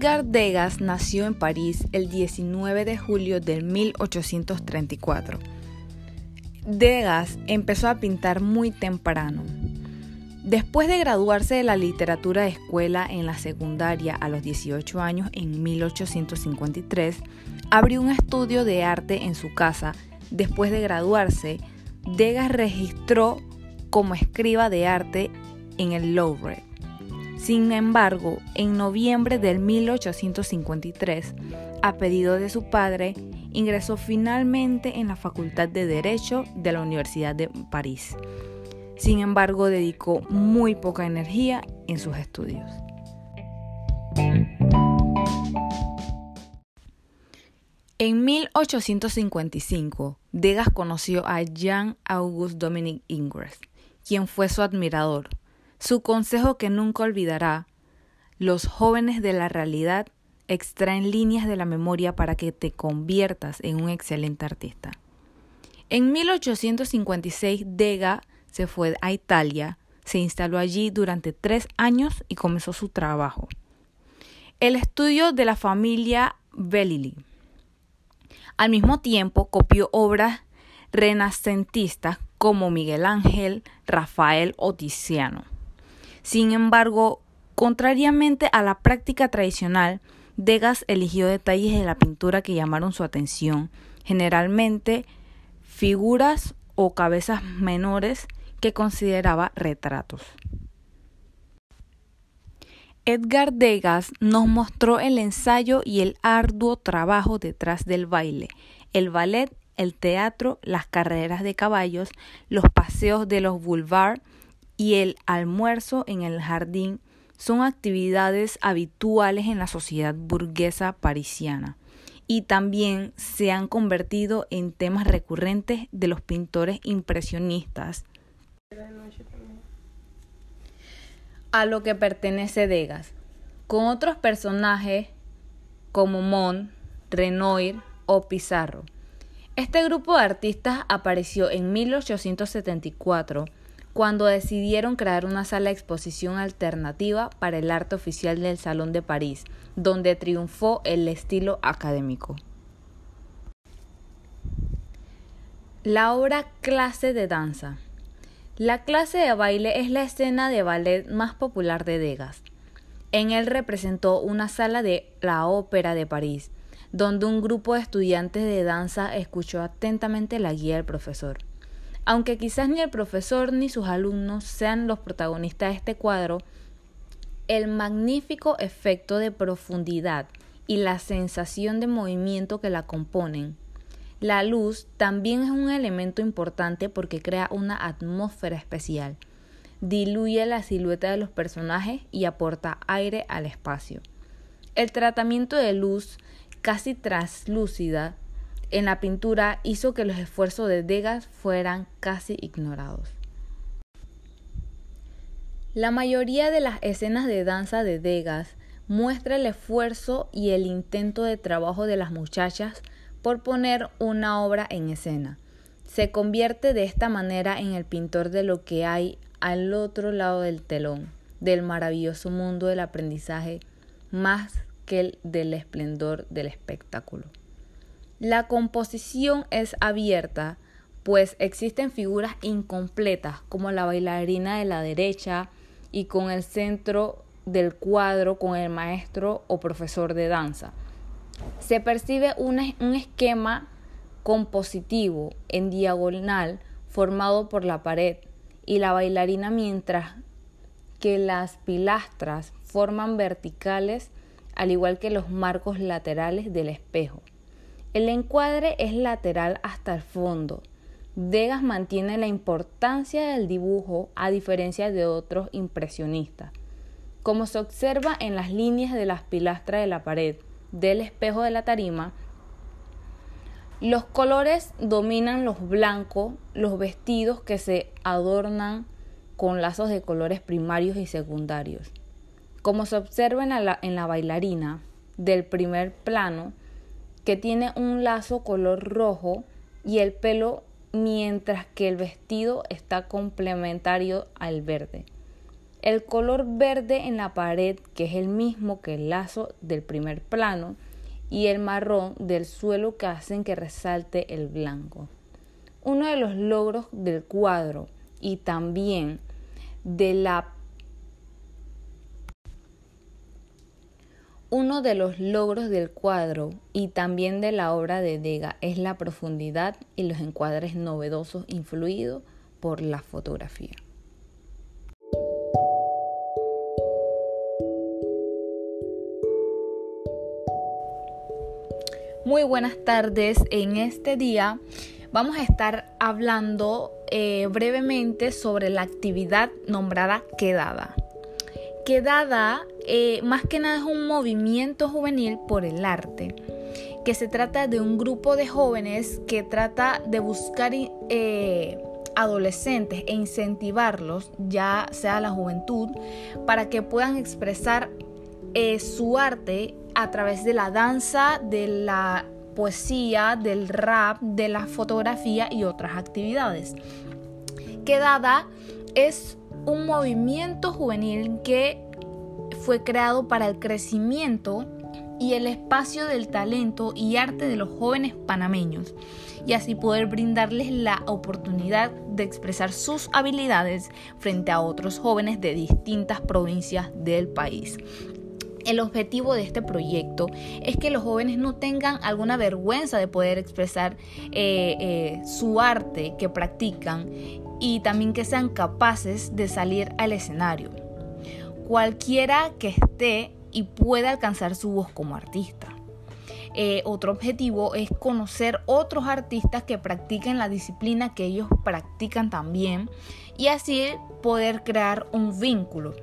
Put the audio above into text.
Edgar Degas nació en París el 19 de julio de 1834. Degas empezó a pintar muy temprano. Después de graduarse de la literatura de escuela en la secundaria a los 18 años en 1853, abrió un estudio de arte en su casa. Después de graduarse, Degas registró como escriba de arte en el Louvre. Sin embargo, en noviembre del 1853, a pedido de su padre, ingresó finalmente en la Facultad de Derecho de la Universidad de París. Sin embargo, dedicó muy poca energía en sus estudios. En 1855, Degas conoció a Jean-Auguste Dominique Ingres, quien fue su admirador. Su consejo que nunca olvidará, los jóvenes de la realidad extraen líneas de la memoria para que te conviertas en un excelente artista. En 1856, Degas se fue a Italia, se instaló allí durante tres años y comenzó su trabajo. El estudio de la familia Bellini. Al mismo tiempo copió obras renacentistas como Miguel Ángel, Rafael o Tiziano. Sin embargo, contrariamente a la práctica tradicional, Degas eligió detalles de la pintura que llamaron su atención, generalmente figuras o cabezas menores que consideraba retratos. Edgar Degas nos mostró el ensayo y el arduo trabajo detrás del baile, el ballet, el teatro, las carreras de caballos, los paseos de los boulevards y el almuerzo en el jardín son actividades habituales en la sociedad burguesa parisiana y también se han convertido en temas recurrentes de los pintores impresionistas a lo que pertenece Degas, con otros personajes como Mon, Renoir o Pizarro. Este grupo de artistas apareció en 1874 cuando decidieron crear una sala de exposición alternativa para el arte oficial del Salón de París, donde triunfó el estilo académico. La obra Clase de Danza la clase de baile es la escena de ballet más popular de Degas. En él representó una sala de la Ópera de París, donde un grupo de estudiantes de danza escuchó atentamente la guía del profesor. Aunque quizás ni el profesor ni sus alumnos sean los protagonistas de este cuadro, el magnífico efecto de profundidad y la sensación de movimiento que la componen la luz también es un elemento importante porque crea una atmósfera especial, diluye la silueta de los personajes y aporta aire al espacio. El tratamiento de luz casi translúcida en la pintura hizo que los esfuerzos de Degas fueran casi ignorados. La mayoría de las escenas de danza de Degas muestra el esfuerzo y el intento de trabajo de las muchachas por poner una obra en escena. Se convierte de esta manera en el pintor de lo que hay al otro lado del telón, del maravilloso mundo del aprendizaje, más que el del esplendor del espectáculo. La composición es abierta, pues existen figuras incompletas como la bailarina de la derecha y con el centro del cuadro con el maestro o profesor de danza se percibe un esquema compositivo en diagonal formado por la pared y la bailarina mientras que las pilastras forman verticales al igual que los marcos laterales del espejo. El encuadre es lateral hasta el fondo. Degas mantiene la importancia del dibujo a diferencia de otros impresionistas, como se observa en las líneas de las pilastras de la pared del espejo de la tarima, los colores dominan los blancos, los vestidos que se adornan con lazos de colores primarios y secundarios. Como se observa en la, bailarina del primer plano, que tiene un lazo color rojo y el pelo mientras que el vestido está complementario al verde. El color verde en la pared, que es el mismo que el lazo del primer plano, y el marrón del suelo que hacen que resalte el blanco. Uno de los logros del cuadro y también de la Uno de los logros del cuadro y también de la obra de Dega es la profundidad y los encuadres novedosos influidos por la fotografía. Muy buenas tardes. En este día vamos a estar hablando eh, brevemente sobre la actividad nombrada quedada. Quedada eh, más que nada es un movimiento juvenil por el arte, que se trata de un grupo de jóvenes que trata de buscar eh, adolescentes e incentivarlos, ya sea la juventud, para que puedan expresar eh, su arte a través de la danza, de la poesía, del rap, de la fotografía y otras actividades. Quedada es un movimiento juvenil que fue creado para el crecimiento y el espacio del talento y arte de los jóvenes panameños y así poder brindarles la oportunidad de expresar sus habilidades frente a otros jóvenes de distintas provincias del país. El objetivo de este proyecto es que los jóvenes no tengan alguna vergüenza de poder expresar eh, eh, su arte que practican y también que sean capaces de salir al escenario cualquiera que esté y pueda alcanzar su voz como artista. Eh, otro objetivo es conocer otros artistas que practiquen la disciplina que ellos practican también y así poder crear un vínculo